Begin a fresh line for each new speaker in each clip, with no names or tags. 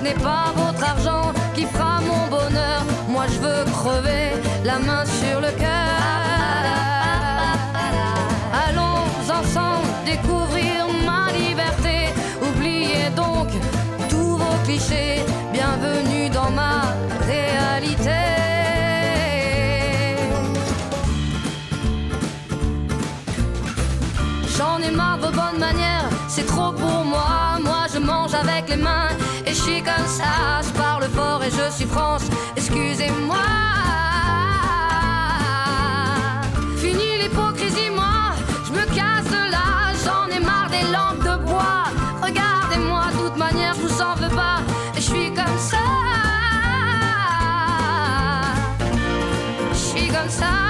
Ce n'est pas votre argent qui fera mon bonheur. Moi je veux crever la main sur le cœur. Allons ensemble découvrir ma liberté. Oubliez donc tous vos clichés. Bienvenue dans ma réalité. J'en ai marre de bonnes manières, c'est trop pour moi. Avec les mains et je suis comme ça. Je parle fort et je suis France, excusez-moi. Fini l'hypocrisie, moi, je me casse de là. J'en ai marre des lampes de bois. Regardez-moi, de toute manière, je vous en veux pas. Et je suis comme ça. Je suis comme ça.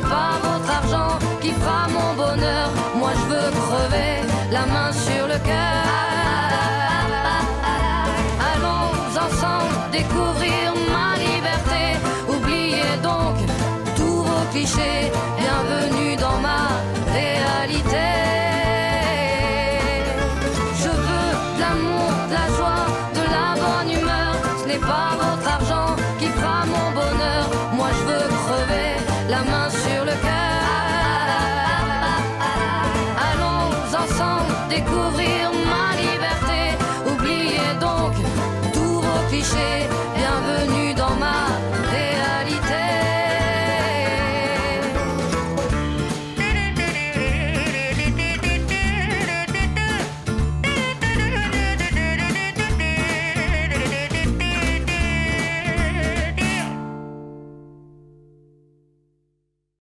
n'est pas votre argent qui fera mon bonheur. Moi je veux crever la main sur le cœur. Allons ensemble découvrir ma liberté. Oubliez donc tous vos clichés. Bienvenue dans ma réalité. Je découvrir ma liberté. Oubliez donc tous vos clichés.